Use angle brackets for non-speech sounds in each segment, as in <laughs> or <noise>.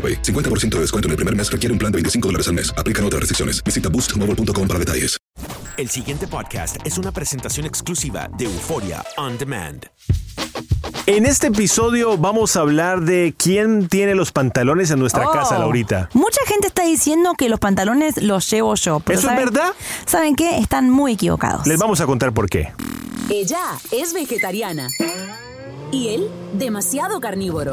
AroPay. 50% de descuento en el primer mes requiere un plan de 25 dólares al mes. Aplican otras restricciones. Visita boostmobile.com para detalles. El siguiente podcast es una presentación exclusiva de Euforia On Demand. En este episodio vamos a hablar de quién tiene los pantalones en nuestra Oh. casa, Laurita. Mucha gente está diciendo que los pantalones los llevo yo. pero ¿Eso es ¿saben- verdad? ¿Saben qué? Están muy equivocados. Les vamos a contar por qué. Ella es vegetariana. Y él, demasiado carnívoro.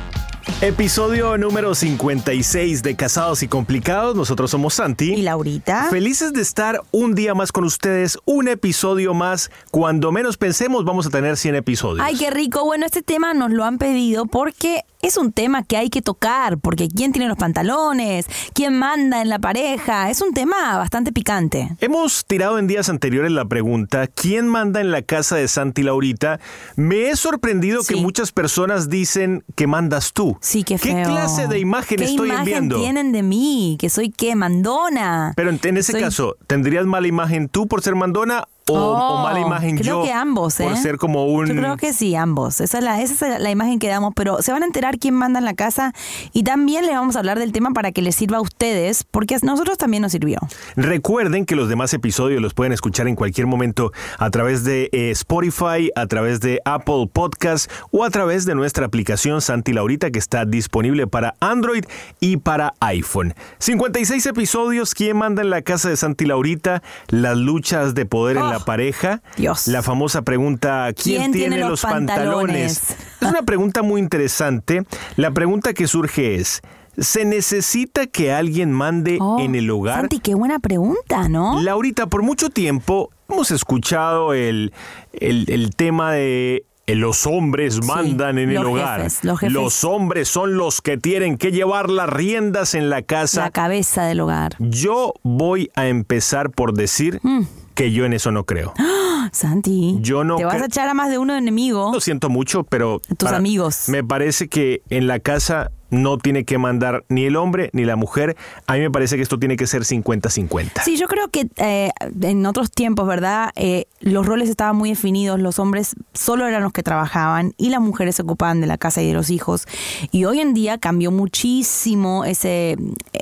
Episodio número 56 de Casados y Complicados. Nosotros somos Santi. ¿Y Laurita? Felices de estar un día más con ustedes, un episodio más. Cuando menos pensemos, vamos a tener 100 episodios. Ay, qué rico. Bueno, este tema nos lo han pedido porque es un tema que hay que tocar, porque quién tiene los pantalones, quién manda en la pareja, es un tema bastante picante. Hemos tirado en días anteriores la pregunta, ¿quién manda en la casa de Santi Laurita? Me he sorprendido que muchas personas dicen que mandas tú. Sí, qué ¿Qué feo. clase de imagen ¿Qué estoy imagen enviando? tienen de mí? ¿Que soy qué? ¿Mandona? Pero en, en ese Soy- caso, ¿tendrías mala imagen tú por ser mandona o, Oh, o mala imagen creo yo que ambos, por ¿eh? ser como un... Yo creo que sí, ambos. Esa es, la, esa es la imagen que damos, pero se van a enterar quién manda en la casa y también les vamos a hablar del tema para que les sirva a ustedes, porque a nosotros también nos sirvió. Recuerden que los demás episodios los pueden escuchar en cualquier momento a través de eh, Spotify, a través de Apple Podcast o a través de nuestra aplicación Santi Laurita que está disponible para Android y para iPhone. 56 episodios, ¿quién manda en la casa de Santi Laurita? Las luchas de poder en Oh, la pareja. Dios. La famosa pregunta, ¿quién, ¿Quién tiene los pantalones? Es una pregunta muy interesante. La pregunta que surge es, ¿se necesita que alguien mande Oh, en el hogar? Santi, qué buena pregunta, ¿no? Laurita, por mucho tiempo hemos escuchado el, el- el tema de eh, los hombres mandan en el hogar. jefes, los jefes. hombres son los que tienen que llevar las riendas en la casa. la cabeza del hogar. Yo voy a empezar por decir Mm. Que yo en eso no creo. <gasps> Santi, Yo no te vas a echar a más de uno enemigo. Lo siento mucho, pero... Tus amigos. Me parece que en la casa no tiene que mandar ni el hombre ni la mujer. A mí me parece que esto tiene que ser 50-50. Sí, yo creo que eh, en otros tiempos, ¿verdad? Eh, los roles estaban muy definidos, los hombres solo eran los que trabajaban y las mujeres se ocupaban de la casa y de los hijos. Y hoy en día cambió muchísimo ese,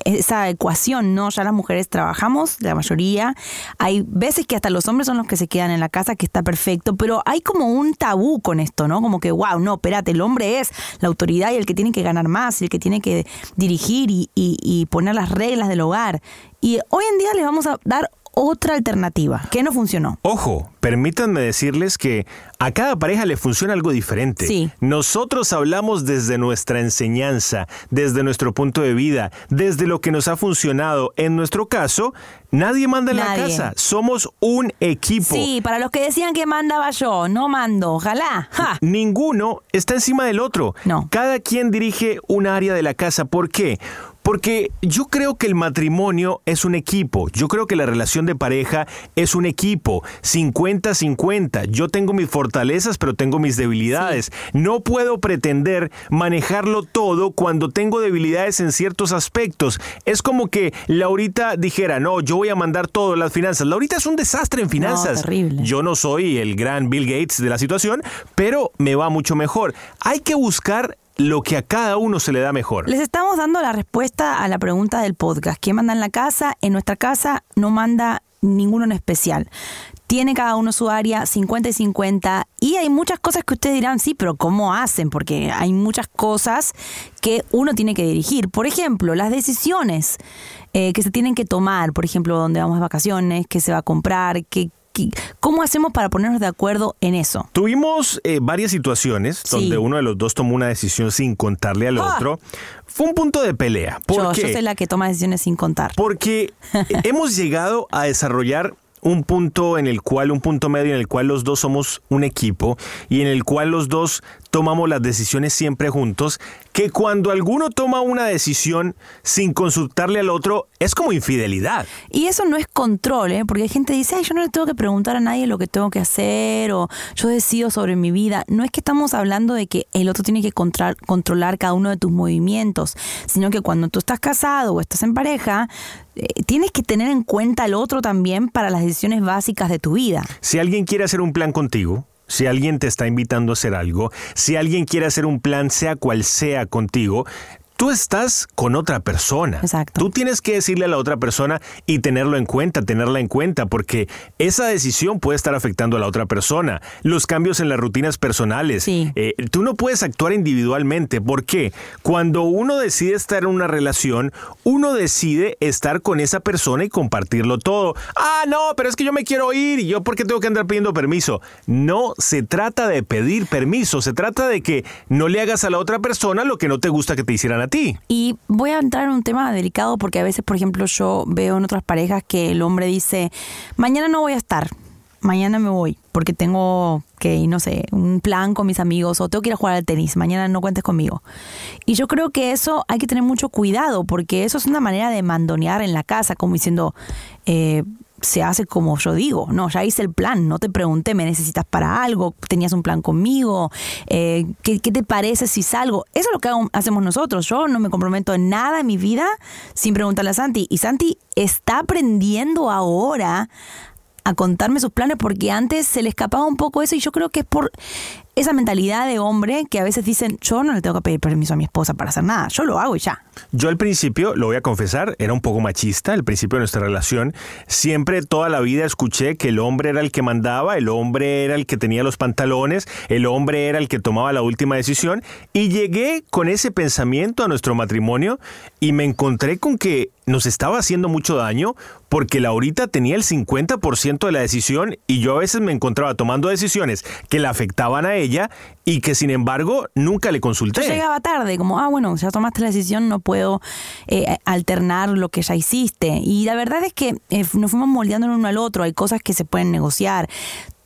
esa ecuación, ¿no? Ya las mujeres trabajamos, la mayoría. Hay veces que hasta los hombres son los que se quedan en la casa, que está perfecto, pero hay como un tabú con esto, ¿no? Como que, wow, no, espérate, el hombre es la autoridad y el que tiene que ganar más, y el que tiene que dirigir y, y- y poner las reglas del hogar. Y hoy en día les vamos a dar otra alternativa. ¿Qué no funcionó? Ojo, permítanme decirles que a cada pareja le funciona algo diferente. Sí. Nosotros hablamos desde nuestra enseñanza, desde nuestro punto de vida, desde lo que nos ha funcionado. En nuestro caso, nadie manda en Nadie. la casa. Somos un equipo. Sí, para los que decían que mandaba yo, no mando, ojalá. ¡Ja! Ninguno está encima del otro. No. Cada quien dirige un área de la casa. ¿Por qué? Porque yo creo que el matrimonio es un equipo. Yo creo que la relación de pareja es un equipo. 50-50. Yo tengo mis fortalezas, pero tengo mis debilidades. No puedo pretender manejarlo todo cuando tengo debilidades en ciertos aspectos. Es como que Laurita dijera, no, yo voy a mandar todo las finanzas. Laurita es un desastre en finanzas. terrible. Yo no soy el gran Bill Gates de la situación, pero me va mucho mejor. Hay que buscar lo que a cada uno se le da mejor. Les estamos dando la respuesta a la pregunta del podcast. ¿Quién manda en la casa? En nuestra casa no manda ninguno en especial. Tiene cada uno su área 50 y 50 y hay muchas cosas que ustedes dirán, sí, pero ¿cómo hacen? Porque hay muchas cosas que uno tiene que dirigir. Por ejemplo, las decisiones eh, que se tienen que tomar, por ejemplo, dónde vamos de vacaciones, qué se va a comprar, qué, qué- ¿cómo hacemos para ponernos de acuerdo en eso? Tuvimos eh, varias situaciones Sí. donde uno de los dos tomó una decisión sin contarle al Ah. otro. Fue un punto de pelea. ¿Por Yo, qué? yo soy la que toma decisiones sin contar. Porque <laughs> hemos llegado a desarrollar un punto en el cual, un punto medio en el cual los dos somos un equipo y en el cual los dos tomamos las decisiones siempre juntos, que cuando alguno toma una decisión sin consultarle al otro, es como infidelidad. Y eso no es control, ¿eh? porque hay gente que dice, Ay, yo no le tengo que preguntar a nadie lo que tengo que hacer o yo decido sobre mi vida. No es que estamos hablando de que el otro tiene que contra- controlar cada uno de tus movimientos, sino que cuando tú estás casado o estás en pareja, eh, tienes que tener en cuenta al otro también para las decisiones básicas de tu vida. Si alguien quiere hacer un plan contigo, si alguien te está invitando a hacer algo, si alguien quiere hacer un plan, sea cual sea contigo, tú estás con otra persona. Exacto. Tú tienes que decirle a la otra persona y tenerlo en cuenta, tenerla en cuenta, porque esa decisión puede estar afectando a la otra persona. Los cambios en las rutinas personales. Sí. Eh, tú no puedes actuar individualmente. ¿Por qué? Cuando uno decide estar en una relación, uno decide estar con esa persona y compartirlo todo. Ah, no, pero es que yo me quiero ir y yo por qué tengo que andar pidiendo permiso. No se trata de pedir permiso, se trata de que no le hagas a la otra persona lo que no te gusta que te hicieran a Y voy a entrar en un tema delicado porque a veces, por ejemplo, yo veo en otras parejas que el hombre dice, mañana no voy a estar, mañana me voy porque tengo que, no sé, un plan con mis amigos o tengo que ir a jugar al tenis, mañana no cuentes conmigo. Y yo creo que eso hay que tener mucho cuidado porque eso es una manera de mandonear en la casa, como diciendo... eh, se hace como yo digo, no, ya hice el plan, no te pregunté, me necesitas para algo, tenías un plan conmigo, eh, ¿qué, qué te parece si salgo? Eso es lo que hacemos nosotros, yo no me comprometo en nada en mi vida sin preguntarle a Santi. Y Santi está aprendiendo ahora a contarme sus planes porque antes se le escapaba un poco eso y yo creo que es por esa mentalidad de hombre que a veces dicen, yo no le tengo que pedir permiso a mi esposa para hacer nada, yo lo hago y ya. Yo al principio, lo voy a confesar, era un poco machista al principio de nuestra relación. Siempre toda la vida escuché que el hombre era el que mandaba, el hombre era el que tenía los pantalones, el hombre era el que tomaba la última decisión. Y llegué con ese pensamiento a nuestro matrimonio y me encontré con que nos estaba haciendo mucho daño porque Laurita tenía el 50% de la decisión y yo a veces me encontraba tomando decisiones que la afectaban a ella y que sin embargo nunca le consulté. Yo llegaba tarde, como, ah, bueno, ya tomaste la decisión, no puedo eh, alternar lo que ya hiciste. Y la verdad es que eh, nos fuimos moldeando el uno al otro, hay cosas que se pueden negociar.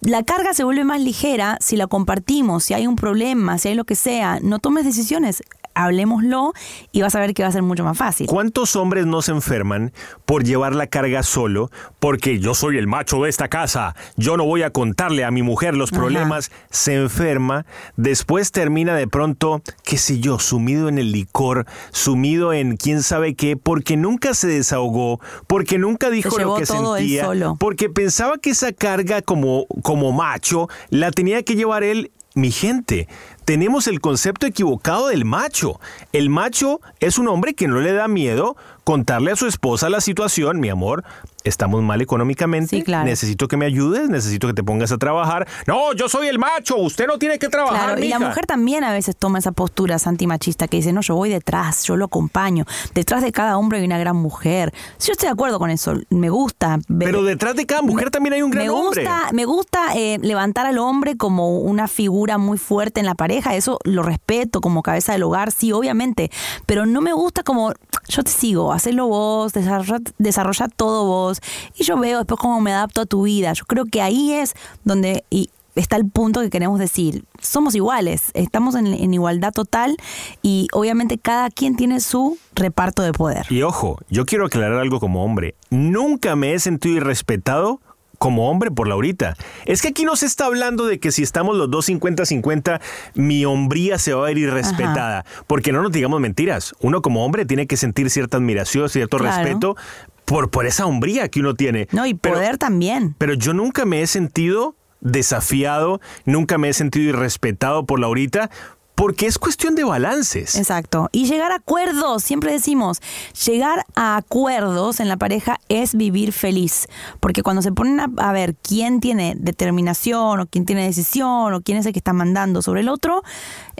La carga se vuelve más ligera si la compartimos, si hay un problema, si hay lo que sea. No tomes decisiones, hablemoslo y vas a ver que va a ser mucho más fácil. ¿Cuántos hombres no se enferman por llevar la carga solo? Porque yo soy el macho de esta casa, yo no voy a contarle a mi mujer los Ajá. problemas. Se enferma, después termina de pronto, qué sé yo, sumido en el licor, sumido en quién sabe qué, porque nunca se desahogó, porque nunca dijo lo que sentía, porque pensaba que esa carga como, como macho la tenía que llevar él. Mi gente, tenemos el concepto equivocado del macho. El macho es un hombre que no le da miedo contarle a su esposa la situación, mi amor, estamos mal económicamente, Sí, claro. necesito que me ayudes, necesito que te pongas a trabajar. No, yo soy el macho, usted no tiene que trabajar. Claro, y la mija". mujer también a veces toma esa postura antimachista que dice, no, yo voy detrás, yo lo acompaño. Detrás de cada hombre hay una gran mujer. Sí, Yo estoy de acuerdo con eso, me gusta. Pero detrás de cada mujer también hay un gran me gusta, hombre. Me gusta eh, levantar al hombre como una figura muy fuerte en la pareja, eso lo respeto como cabeza del hogar, sí, obviamente, pero no me gusta como yo te sigo, hacelo vos, desarrolla, todo vos y yo veo después cómo me adapto a tu vida. Yo creo que ahí es donde y está el punto que queremos decir, somos iguales, estamos en, en igualdad total y obviamente cada quien tiene su reparto de poder. Y ojo, yo quiero aclarar algo como hombre. Nunca me he sentido irrespetado como hombre por Laurita. Es que aquí no se está hablando de que si estamos los dos 50-50, mi hombría se va a ver irrespetada. Porque no nos digamos mentiras. Uno como hombre tiene que sentir cierta admiración, cierto Claro. respeto por, por esa hombría que uno tiene. No, y Pero- poder también. pero yo nunca me he sentido desafiado, nunca me he sentido irrespetado por Laurita, porque es cuestión de balances. Exacto. Y llegar a acuerdos, siempre decimos, llegar a acuerdos en la pareja es vivir feliz. Porque cuando se ponen a, a ver quién tiene determinación o quién tiene decisión o quién es el que está mandando sobre el otro,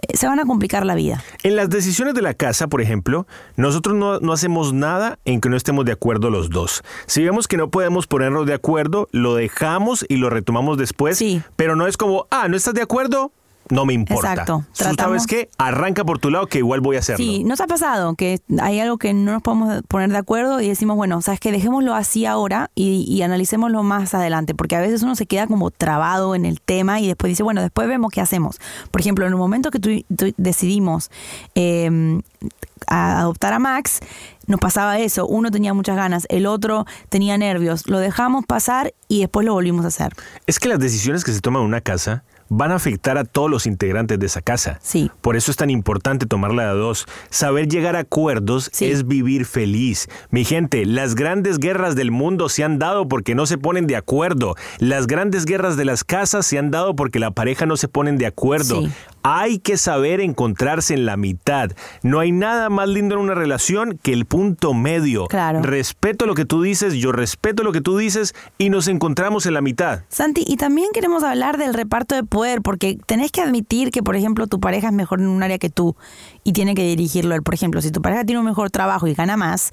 eh, se van a complicar la vida. En las decisiones de la casa, por ejemplo, nosotros no, no hacemos nada en que no estemos de acuerdo los dos. Si vemos que no podemos ponernos de acuerdo, lo dejamos y lo retomamos después. Sí. Pero no es como, ah, ¿no estás de acuerdo? No me importa. Exacto. ¿Tú ¿Sabes Tratamos- qué? Arranca por tu lado que igual voy a hacerlo. Sí, ¿nos ha pasado que hay algo que no nos podemos poner de acuerdo y decimos, bueno, sabes que dejémoslo así ahora y, y analicémoslo más adelante? Porque a veces uno se queda como trabado en el tema y después dice, bueno, después vemos qué hacemos. Por ejemplo, en el momento que tú, tú decidimos eh, a- adoptar a Max, nos pasaba eso. Uno tenía muchas ganas, el otro tenía nervios. Lo dejamos pasar y después lo volvimos a hacer. Es que las decisiones que se toman en una casa van a afectar a todos los integrantes de esa casa. Sí. Por eso es tan importante tomarla de a dos. Saber llegar a acuerdos Sí. es vivir feliz. Mi gente, las grandes guerras del mundo se han dado porque no se ponen de acuerdo. Las grandes guerras de las casas se han dado porque la pareja no se ponen de acuerdo. Sí. Hay que saber encontrarse en la mitad. No hay nada más lindo en una relación que el punto medio. Claro. Respeto lo que tú dices, yo respeto lo que tú dices y nos encontramos en la mitad. Santi, y también queremos hablar del reparto de poder, porque tenés que admitir que, por ejemplo, tu pareja es mejor en un área que tú y tiene que dirigirlo él. Por ejemplo, si tu pareja tiene un mejor trabajo y gana más,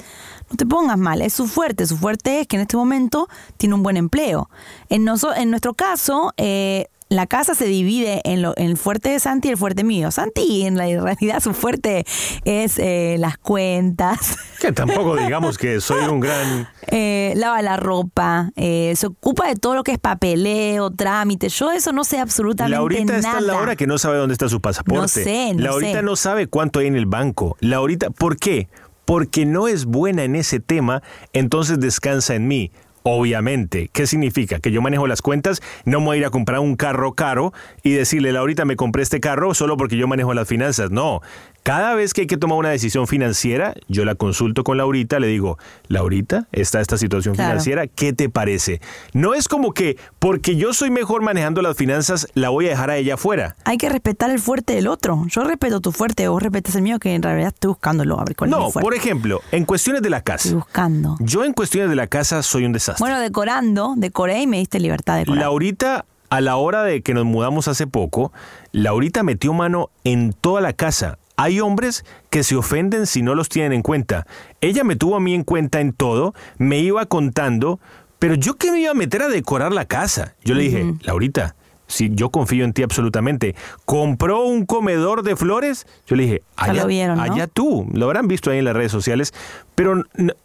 no te pongas mal, es su fuerte. Su fuerte es que en este momento tiene un buen empleo. En, en nuestro caso, eh, la casa se divide en, lo- en el fuerte de Santi y el fuerte mío. Santi, en la realidad, su fuerte es eh, las cuentas. Que tampoco digamos que soy un gran... <laughs> Eh, lava la ropa, eh, se ocupa de todo lo que es papeleo, trámite. Yo eso no sé absolutamente Laurita nada. está en la hora que no sabe dónde está su pasaporte. No sé, no Laurita sé. no sabe cuánto hay en el banco. Laurita, ¿por qué? Porque no es buena en ese tema, entonces descansa en mí. Obviamente, ¿qué significa? Que yo manejo las cuentas, no me voy a ir a comprar un carro caro y decirle, Laurita, me compré este carro solo porque yo manejo las finanzas. No, cada vez que hay que tomar una decisión financiera, yo la consulto con Laurita, le digo, Laurita, está esta situación Claro. financiera, ¿qué te parece? No es como que porque yo soy mejor manejando las finanzas, la voy a dejar a ella afuera. Hay que respetar el fuerte del otro. Yo respeto tu fuerte, vos respetas el mío, que en realidad estoy buscándolo. A ver cuál No, por ejemplo, en cuestiones de la Estoy casa. buscando. Yo en cuestiones de la casa soy un desastre. Bueno, decorando, decoré y me diste libertad de decorar. Laurita, a la hora de que nos mudamos hace poco, Laurita metió mano en toda la casa. Hay hombres que se ofenden si no los tienen en cuenta. Ella me tuvo a mí en cuenta en todo, me iba contando, pero yo que me iba a meter a decorar la casa. Yo le dije, Laurita, si yo confío en ti absolutamente. Compró un comedor de flores. Yo le dije, allá, lo vieron, ¿no? allá tú. Lo habrán visto ahí en las redes sociales. Pero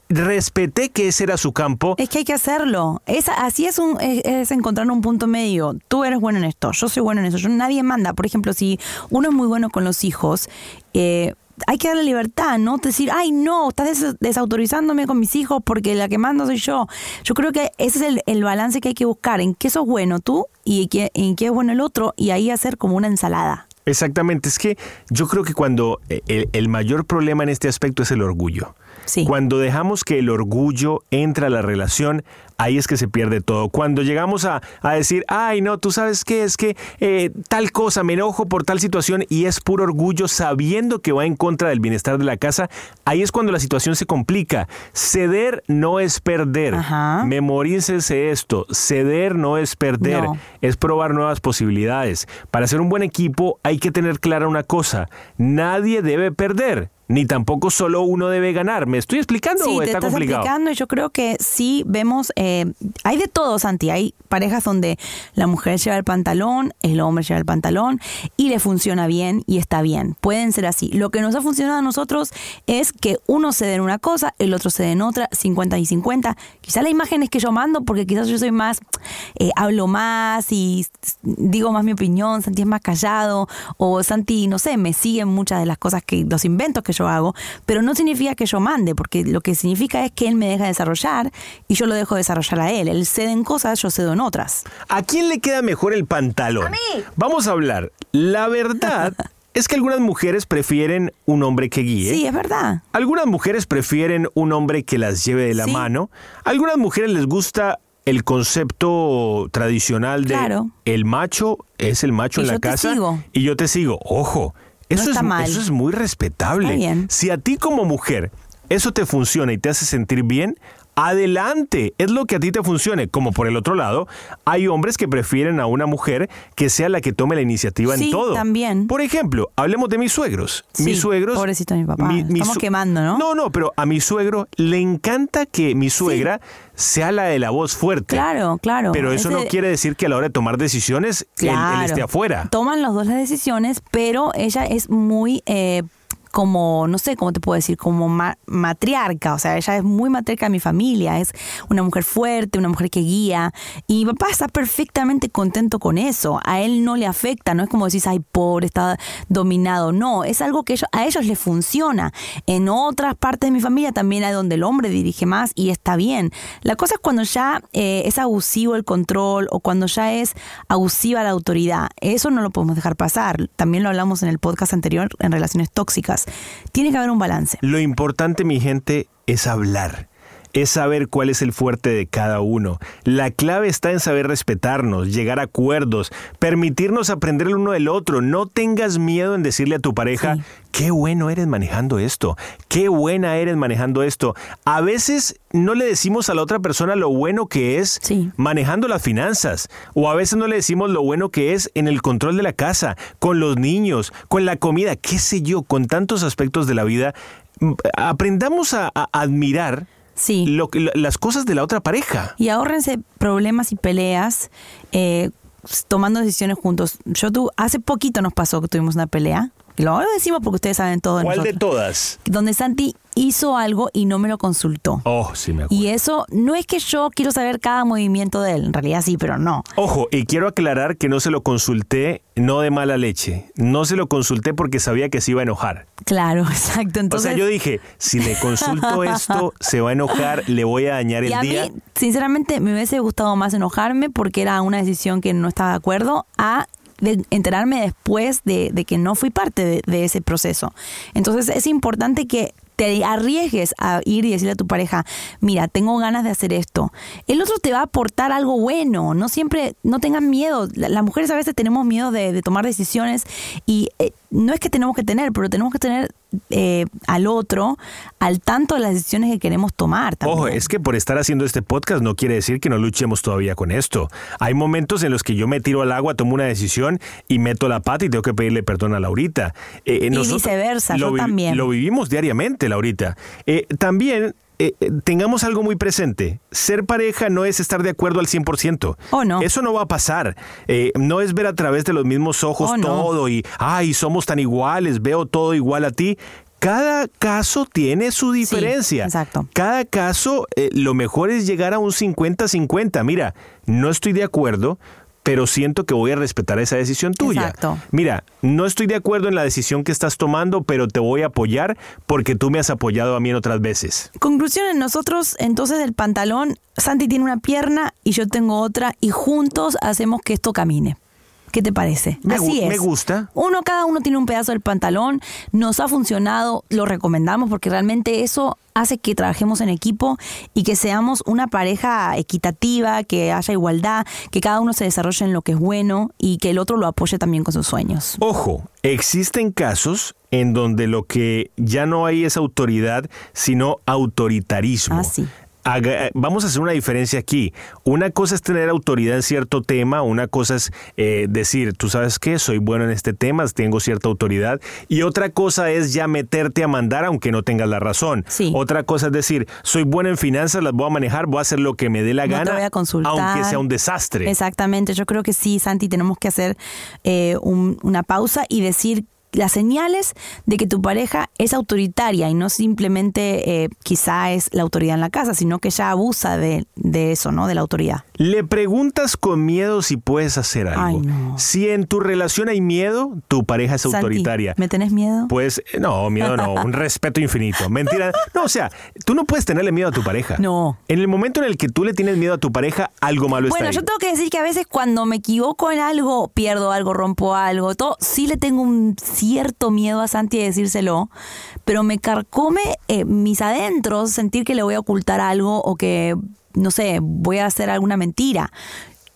respeté que ese era su campo. Es que hay que hacerlo. Es, así es, un, es, es encontrar un punto medio. Tú eres bueno en esto, yo soy bueno en eso. Yo, nadie manda. Por ejemplo, si uno es muy bueno con los hijos, eh, hay que darle libertad, ¿no? Decir, ay, no, estás des- desautorizándome con mis hijos porque la que mando soy yo. Yo creo que ese es el, balance que hay que buscar. En qué sos bueno tú y qué- en qué es bueno el otro y ahí hacer como una ensalada. Exactamente, es que yo creo que cuando eh, el mayor problema en este aspecto es el orgullo. Sí. Cuando dejamos que el orgullo entre a la relación, ahí es que se pierde todo. Cuando llegamos a, a decir, ay, no, tú sabes qué, es que eh, tal cosa, me enojo por tal situación y es puro orgullo sabiendo que va en contra del bienestar de la casa, ahí es cuando la situación se complica. Ceder no es perder. Ajá. Memorícese esto, ceder no es perder, No. es probar nuevas posibilidades. Para ser un buen equipo hay que tener clara una cosa, nadie debe perder. Ni tampoco solo uno debe ganar. ¿Me estoy explicando Sí, o te está estás complicado? explicando y yo creo que sí vemos, eh, hay de todo, Santi. Hay parejas donde la mujer lleva el pantalón, el hombre lleva el pantalón y le funciona bien y está bien. Pueden ser así. Lo que nos ha funcionado a nosotros es que uno cede en una cosa, el otro cede en otra, 50 y 50. Quizás la imagen es que yo mando porque quizás yo soy más, eh, hablo más y digo más mi opinión, Santi es más callado o Santi, no sé, me siguen muchas de las cosas que, los inventos que yo hago, pero no significa que yo mande, porque lo que significa es que él me deja desarrollar y yo lo dejo desarrollar a él. Él cede en cosas, yo cedo en otras. ¿A quién le queda mejor el pantalón? Vamos a hablar. La verdad <laughs> es que algunas mujeres prefieren un hombre que guíe. Sí, es verdad. Algunas mujeres prefieren un hombre que las lleve de la Sí. mano. Algunas mujeres les gusta el concepto tradicional de Claro. el macho es el macho Y en la yo te casa sigo. y yo te sigo. Ojo, eso, está es, mal. eso es muy respetable. Si a ti como mujer eso te funciona y te hace sentir bien, adelante, es lo que a ti te funcione. Como por el otro lado, hay hombres que prefieren a una mujer que sea la que tome la iniciativa Sí, en todo. también. Por ejemplo, hablemos de mis suegros. Sí, mis suegros. pobrecito mi papá. Estamos quemando, ¿no? No, no, pero a mi suegro le encanta que mi suegra sea la de la voz fuerte. Claro, claro. Pero eso no quiere decir que a la hora de tomar decisiones él- esté afuera. Toman los dos las decisiones, pero ella es muy eh, como, no sé cómo te puedo decir, como ma- matriarca. O sea, ella es muy matriarca de mi familia. Es una mujer fuerte, una mujer que guía. Y mi papá está perfectamente contento con eso. A él no le afecta. No es como decís, ay, pobre, está dominado. No, es algo que ellos- a ellos les funciona. En otras partes de mi familia también hay donde el hombre dirige más y está bien. La cosa es cuando ya eh, es abusivo el control o cuando ya es abusiva la autoridad. Eso no lo podemos dejar pasar. También lo hablamos en el podcast anterior en relaciones tóxicas. Tiene que haber un balance. Lo importante, mi gente, es hablar. Es saber cuál es el fuerte de cada uno. La clave está en saber respetarnos, llegar a acuerdos, permitirnos aprender el uno del otro. No tengas miedo en decirle a tu pareja, Sí. qué bueno eres manejando esto, qué buena eres manejando esto. A veces no le decimos a la otra persona lo bueno que es Sí. manejando las finanzas. O a veces no le decimos lo bueno que es en el control de la casa, con los niños, con la comida, qué sé yo, con tantos aspectos de la vida. Mm, Aprendamos a, a admirar Sí. lo que- las cosas de la otra pareja. Y ahórrense problemas y peleas eh, tomando decisiones juntos. Yo tú, hace poquito nos pasó que tuvimos una pelea. Y lo decimos porque ustedes saben todo ¿Cuál de todas? Donde Santi hizo algo y no me lo consultó. Oh, sí me acuerdo. Y eso no es que yo quiero saber cada movimiento de él, en realidad sí, pero no. Ojo, y quiero aclarar que no se lo consulté, no de mala leche. No se lo consulté porque sabía que se iba a enojar. Claro, <laughs> exacto. Entonces, o sea, yo dije, si le consulto <laughs> esto, se va a enojar, le voy a dañar y el a día. mí, sinceramente, me hubiese gustado más enojarme porque era una decisión que no estaba de acuerdo a de enterarme después de, de que no fui parte de, ese proceso. Entonces es importante que te arriesgues a ir y decirle a tu pareja, mira, tengo ganas de hacer esto. El otro te va a aportar algo bueno, no siempre, no tengan miedo. La- Las mujeres a veces tenemos miedo de, de tomar decisiones y eh, no es que tenemos que tener, pero tenemos que tener eh, al otro al tanto de las decisiones que queremos tomar. También. Ojo, es que por estar haciendo este podcast no quiere decir que no luchemos todavía con esto. Hay momentos en los que yo me tiro al agua, tomo una decisión y meto la pata y tengo que pedirle perdón a Laurita. Eh, eh, Y viceversa, lo yo también. Lo vivimos diariamente, Laurita. Eh, también eh, eh, tengamos algo muy presente. Ser pareja no es estar de acuerdo al 100%. Oh, no. Eso no va a pasar. Eh, no es ver a través de los mismos ojos Oh, no. todo y, ay, somos tan iguales, veo todo igual a ti. Cada caso tiene su diferencia. exacto. Cada caso, lo mejor es llegar a un 50-50. Mira, no estoy de acuerdo, pero siento que voy a respetar esa decisión tuya. Exacto. Mira, no estoy de acuerdo en la decisión que estás tomando, pero te voy a apoyar porque tú me has apoyado a mí en otras veces. Conclusión, nosotros entonces del pantalón, Santi tiene una pierna y yo tengo otra y juntos hacemos que esto camine. ¿Qué te parece? Me Así es. me gusta. Uno, cada uno tiene un pedazo del pantalón. Nos ha funcionado, lo recomendamos porque realmente eso hace que trabajemos en equipo y que seamos una pareja equitativa, que haya igualdad, que cada uno se desarrolle en lo que es bueno y que el otro lo apoye también con sus sueños. Ojo, existen casos en donde lo que ya no hay es autoridad, sino autoritarismo. Ah, sí. Haga- vamos a hacer una diferencia aquí. Una cosa es tener autoridad en cierto tema, una cosa es eh, decir, tú sabes qué, soy bueno en este tema, tengo cierta autoridad, y otra cosa es ya meterte a mandar aunque no tengas la razón. Sí. Otra cosa es decir, soy bueno en finanzas, las voy a manejar, voy a hacer lo que me dé la No te gana, voy a consultar. aunque sea un desastre. Exactamente, yo creo que sí, Santi, tenemos que hacer eh, un- una pausa y decir las señales de que tu pareja es autoritaria y no simplemente eh, quizá es la autoridad en la casa, sino que ya abusa de, de eso, ¿no? De la autoridad. Le preguntas con miedo si puedes hacer algo. Ay, no. Si en tu relación hay miedo, tu pareja es Santi, autoritaria. ¿Me tenés miedo? Pues eh, no, miedo no, un <laughs> respeto infinito. Mentira. No, o sea, tú no puedes tenerle miedo a tu pareja. No. En el momento en el que tú le tienes miedo a tu pareja, algo malo Bueno, está yo ahí. tengo que decir que a veces cuando me equivoco en algo, pierdo algo, rompo algo, todo, sí le tengo un cierto miedo a Santi de decírselo, pero me carcome eh, mis adentros sentir que le voy a ocultar algo o que, no sé, voy a hacer alguna mentira.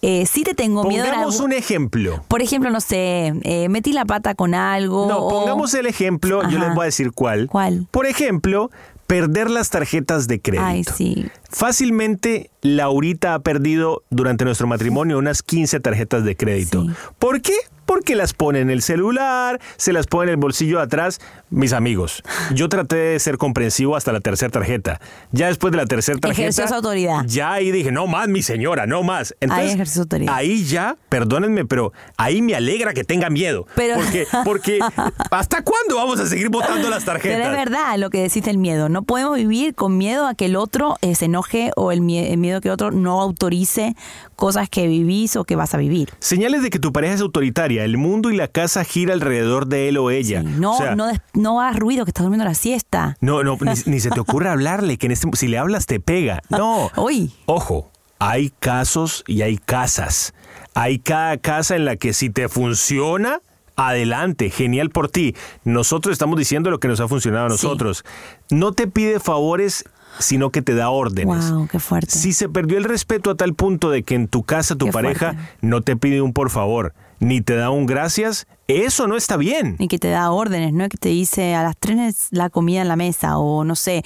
Eh, sí te tengo miedo Pongamos un ejemplo. Por ejemplo, no sé, eh, metí la pata con algo. No, o- pongamos el ejemplo, yo les voy a decir cuál. ¿Cuál? Por ejemplo, perder las tarjetas de crédito. Ay, sí. Fácilmente, Laurita ha perdido durante nuestro matrimonio unas 15 tarjetas de crédito. Sí. ¿Por qué? Porque las pone en el celular, se las pone en el bolsillo de atrás. Mis amigos, yo traté de ser comprensivo hasta la tercera tarjeta. Ya después de la tercera tarjeta. Ejerció su autoridad. Ya ahí dije, no más, mi señora, no más. Entonces, ejerció su autoridad. ahí ya, perdónenme, pero ahí me alegra que tenga miedo. Pero- Porque, porque <laughs> ¿hasta cuándo vamos a seguir votando las tarjetas? Pero es verdad lo que decís del miedo. No podemos vivir con miedo a que el otro eh, se enoje o el, mie- el miedo que el otro no autorice cosas que vivís o que vas a vivir. Señales de que tu pareja es autoritaria. El mundo y la casa gira alrededor de él o ella. Sí, no, O sea, no, no hagas ruido que estás durmiendo la siesta. no, no, ni, ni se te ocurra <laughs> hablarle, que en este, si le hablas te pega. No. <laughs> Uy. Ojo, hay casos y hay casas. Hay cada casa en la que si te funciona, adelante, genial por ti. Nosotros estamos diciendo lo que nos ha funcionado a Sí. nosotros. No te pide favores, sino que te da órdenes. Wow, qué fuerte. Si se perdió el respeto a tal punto de que en tu casa tu Qué pareja fuerte. no te pide un por favor, ni te da un gracias, eso no está bien. Y que te da órdenes, ¿no? Que te dice a las tres la comida en la mesa o no sé.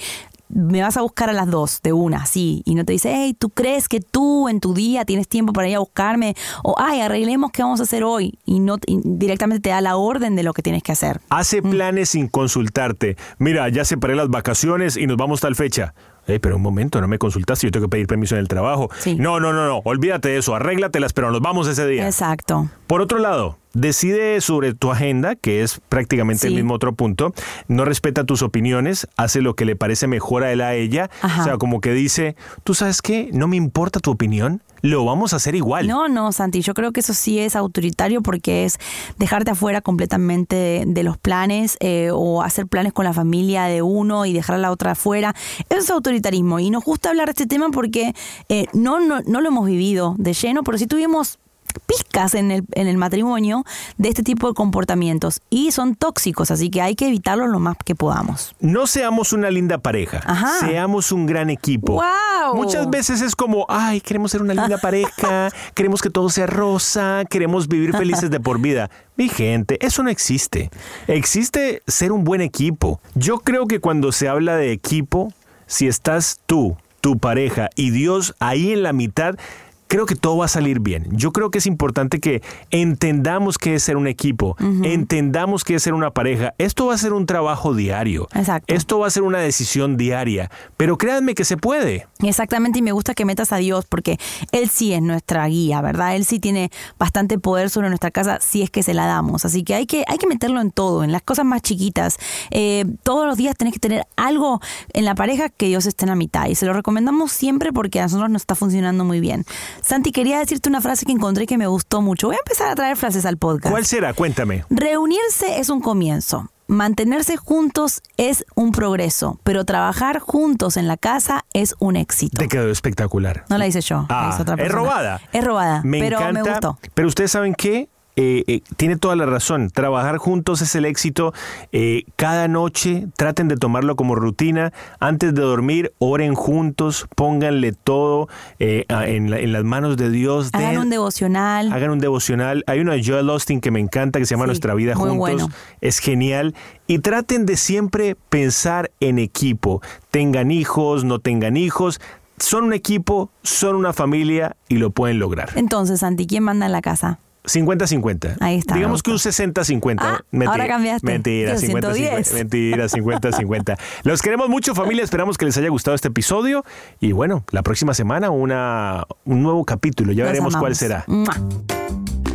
Me vas a buscar a las dos de una, sí. Y no te dice, hey, ¿tú crees que tú en tu día tienes tiempo para ir a buscarme? O, ay, arreglemos qué vamos a hacer hoy. Y no y directamente te da la orden de lo que tienes que hacer. Hace planes sin consultarte. Mira, ya separé las vacaciones y nos vamos tal fecha. Eh, pero un momento, no me consultaste, yo tengo que pedir permiso en el trabajo. Sí. No, no, no, no, olvídate de eso, arréglatelas, pero nos vamos ese día. Exacto. Por otro lado, decide sobre tu agenda, que es prácticamente el mismo otro punto. No respeta tus opiniones, hace lo que le parece mejor a él a ella. Ajá. O sea, como que dice, ¿tú sabes qué? No me importa tu opinión, lo vamos a hacer igual. No, no, Santi, yo creo que eso sí es autoritario porque es dejarte afuera completamente de, de los planes eh, o hacer planes con la familia de uno y dejar a la otra afuera. Eso es autoritarismo y nos gusta hablar de este tema porque eh, no, no, no lo hemos vivido de lleno, pero sí tuvimos pizcas en el, en el matrimonio de este tipo de comportamientos y son tóxicos, así que hay que evitarlos lo más que podamos. No seamos una linda pareja, Ajá. seamos un gran equipo. Muchas veces es como, ay, queremos ser una linda <laughs> pareja, queremos que todo sea rosa, queremos vivir felices de por vida. Mi gente, eso no existe. Existe ser un buen equipo. Yo creo que cuando se habla de equipo, si estás tú, tu pareja y Dios ahí en la mitad, creo que todo va a salir bien. Yo creo que es importante que entendamos qué es ser un equipo, entendamos qué es ser una pareja. Esto va a ser un trabajo diario. Exacto. Esto va a ser una decisión diaria. Pero créanme que se puede. Exactamente, y me gusta que metas a Dios porque Él sí es nuestra guía, ¿verdad? Él sí tiene bastante poder sobre nuestra casa si es que se la damos. Así que hay que, hay que meterlo en todo, en las cosas más chiquitas. Eh, todos los días tenés que tener algo en la pareja que Dios esté en la mitad. Y se lo recomendamos siempre porque a nosotros nos está funcionando muy bien. Santi, quería decirte una frase que encontré que me gustó mucho. Voy a empezar a traer frases al podcast. ¿Cuál será? Cuéntame. Reunirse es un comienzo. Mantenerse juntos es un progreso, pero trabajar juntos en la casa es un éxito. Te quedó espectacular. No la hice yo, la Ah, hizo otra es persona. robada. Es robada, Me pero encanta. me gustó. Pero ustedes saben qué? Eh, eh, tiene toda la razón. Trabajar juntos es el éxito. Eh, cada noche traten de tomarlo como rutina. Antes de dormir, oren juntos, pónganle todo en, las manos de Dios. Hagan un devocional. Hagan un devocional. Hay una de Joel Austin que me encanta que se llama Nuestra vida juntos. Es genial. Y traten de siempre pensar en equipo. Tengan hijos, no tengan hijos son un equipo, son una familia y lo pueden lograr. Entonces, Santi, ¿quién manda en la casa? 50-50. Ahí está. Digamos que un 60-50. Ah, ahora cambiaste. Mentira, 50-50. Mentira, 50-50. <laughs> Los queremos mucho, familia. Esperamos que les haya gustado este episodio. Y bueno, la próxima semana una, un nuevo capítulo. Ya veremos cuál será.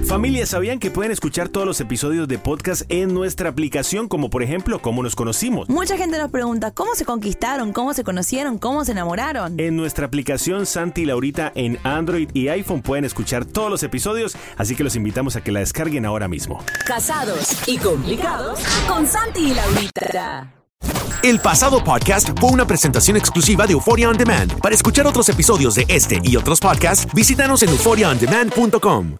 Familia, ¿sabían que pueden escuchar todos los episodios de podcast en nuestra aplicación, como por ejemplo, cómo nos conocimos? Mucha gente nos pregunta, ¿cómo se conquistaron? ¿Cómo se conocieron? ¿Cómo se enamoraron? En nuestra aplicación Santi y Laurita en Android y iPhone pueden escuchar todos los episodios, así que los invitamos a que la descarguen ahora mismo. Casados y complicados con Santi y Laurita. El pasado podcast fue una presentación exclusiva de Euphoria On Demand. Para escuchar otros episodios de este y otros podcasts, visítanos en euphoriaondemand.com.